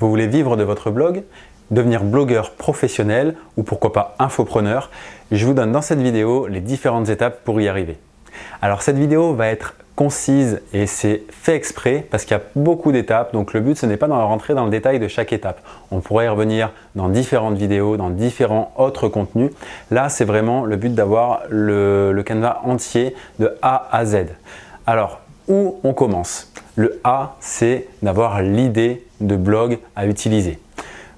Vous voulez vivre de votre blog devenir blogueur professionnel ou pourquoi pas infopreneur, je vous donne dans cette vidéo les différentes étapes pour y arriver. Alors cette vidéo va être concise et c'est fait exprès parce qu'il y a beaucoup d'étapes donc le but ce n'est pas de rentrer dans le détail de chaque étape. On pourrait y revenir dans différentes vidéos, dans différents autres contenus. Là c'est vraiment le but d'avoir le, le canevas entier de A à Z. Alors où on commence? Le A c'est d'avoir l'idée de blog à utiliser.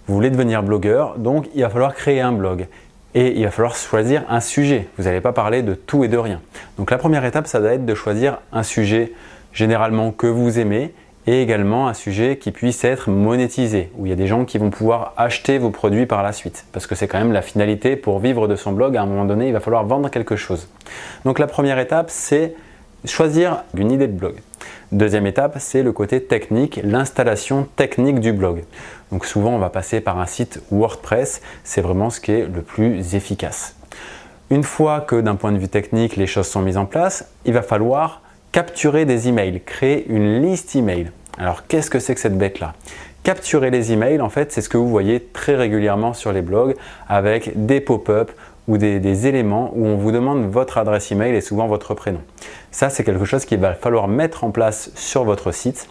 Vous voulez devenir blogueur, donc il va falloir créer un blog. Et il va falloir choisir un sujet. Vous n'allez pas parler de tout et de rien. Donc la première étape, ça va être de choisir un sujet généralement que vous aimez et également un sujet qui puisse être monétisé, où il y a des gens qui vont pouvoir acheter vos produits par la suite. Parce que c'est quand même la finalité pour vivre de son blog, à un moment donné, il va falloir vendre quelque chose. Donc la première étape, c'est choisir une idée de blog. Deuxième étape, c'est le côté technique, l'installation technique du blog. Donc souvent, on va passer par un site WordPress, c'est vraiment ce qui est le plus efficace. Une fois que d'un point de vue technique, les choses sont mises en place, il va falloir capturer des emails, créer une liste email. Alors qu'est-ce que c'est que cette bête-là? Capturer les emails, en fait, c'est ce que vous voyez très régulièrement sur les blogs avec des pop-up ou des, éléments où on vous demande votre adresse email et souvent votre prénom. Ça, c'est quelque chose qu'il va falloir mettre en place sur votre site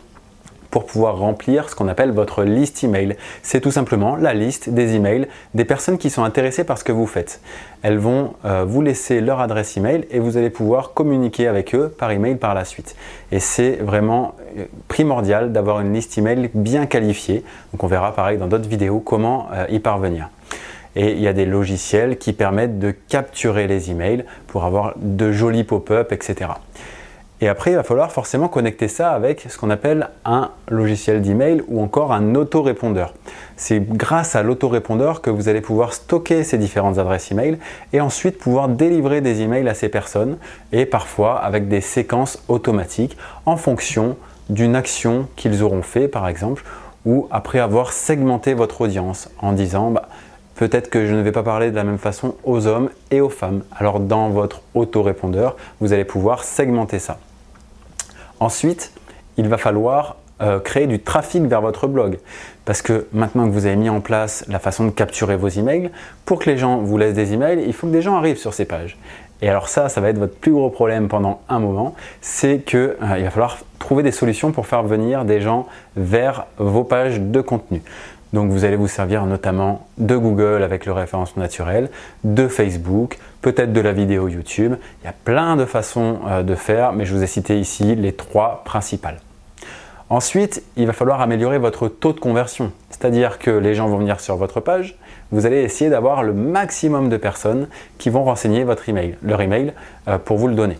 pour pouvoir remplir ce qu'on appelle votre liste email. C'est tout simplement la liste des emails des personnes qui sont intéressées par ce que vous faites. Elles vont euh, vous laisser leur adresse email et vous allez pouvoir communiquer avec eux par email par la suite. Et c'est vraiment euh, primordial d'avoir une liste email bien qualifiée. Donc on verra pareil dans d'autres vidéos comment euh, y parvenir et il y a des logiciels qui permettent de capturer les emails pour avoir de jolis pop-up, etc. Et après, il va falloir forcément connecter ça avec ce qu'on appelle un logiciel d'email ou encore un autorépondeur. C'est grâce à l'autorépondeur que vous allez pouvoir stocker ces différentes adresses email et ensuite pouvoir délivrer des emails à ces personnes et parfois avec des séquences automatiques en fonction d'une action qu'ils auront fait par exemple ou après avoir segmenté votre audience en disant bah, peut-être que je ne vais pas parler de la même façon aux hommes et aux femmes. Alors dans votre autorépondeur, vous allez pouvoir segmenter ça. Ensuite, il va falloir euh, créer du trafic vers votre blog. Parce que maintenant que vous avez mis en place la façon de capturer vos emails, pour que les gens vous laissent des emails, il faut que des gens arrivent sur ces pages. Et alors ça, ça va être votre plus gros problème pendant un moment, c'est qu'il euh, va falloir trouver des solutions pour faire venir des gens vers vos pages de contenu. Donc vous allez vous servir notamment de Google avec le référencement naturel, de Facebook, peut-être de la vidéo YouTube. Il y a plein de façons euh, de faire, mais je vous ai cité ici les trois principales. Ensuite, il va falloir améliorer votre taux de conversion. C'est-à-dire que les gens vont venir sur votre page, vous allez essayer d'avoir le maximum de personnes qui vont renseigner votre email, leur email euh, pour vous le donner.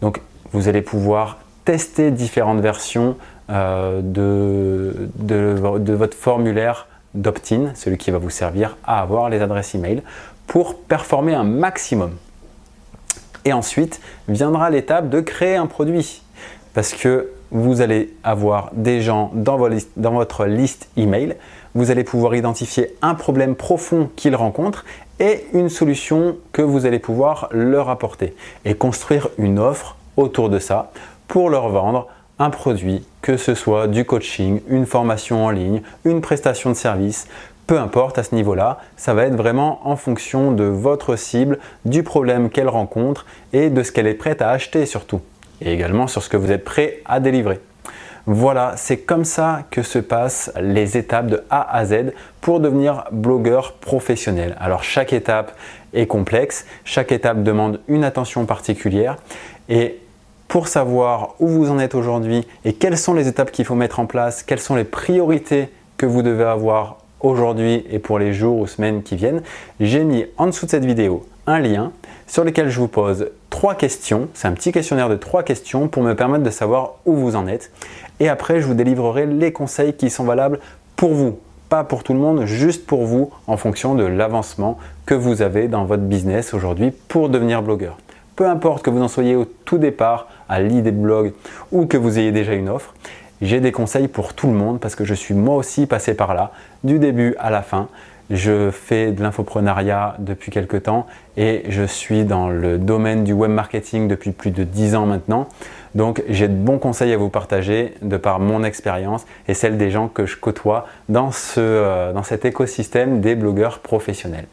Donc vous allez pouvoir tester différentes versions euh, de, votre formulaire d'opt-in, celui qui va vous servir à avoir les adresses email, pour performer un maximum. Et ensuite viendra l'étape de créer un produit. Parce que vous allez avoir des gens dans, dans votre liste email, vous allez pouvoir identifier un problème profond qu'ils rencontrent et une solution que vous allez pouvoir leur apporter et construire une offre autour de ça pour leur vendre un produit, que ce soit du coaching, une formation en ligne, une prestation de service, peu importe à ce niveau-là, ça va être vraiment en fonction de votre cible, du problème qu'elle rencontre et de ce qu'elle est prête à acheter surtout. Et également sur ce que vous êtes prêt à délivrer. Voilà, c'est comme ça que se passent les étapes de A à Z pour devenir blogueur professionnel. Alors chaque étape est complexe, chaque étape demande une attention particulière et pour savoir où vous en êtes aujourd'hui et quelles sont les étapes qu'il faut mettre en place, quelles sont les priorités que vous devez avoir aujourd'hui et pour les jours ou semaines qui viennent, j'ai mis en dessous de cette vidéo un lien sur lequel je vous pose trois questions. C'est un petit questionnaire de trois questions pour me permettre de savoir où vous en êtes. Et après, je vous délivrerai les conseils qui sont valables pour vous, pas pour tout le monde, juste pour vous en fonction de l'avancement que vous avez dans votre business aujourd'hui pour devenir blogueur. Peu importe que vous en soyez au tout départ, à l'idée de blog ou que vous ayez déjà une offre, j'ai des conseils pour tout le monde parce que je suis moi aussi passé par là, du début à la fin. je fais de l'infoprenariat depuis quelques temps et je suis dans le domaine du web marketing depuis plus de 10 ans maintenant. Donc j'ai de bons conseils à vous partager de par mon expérience et celle des gens que je côtoie dans, ce, euh, dans cet écosystème des blogueurs professionnels.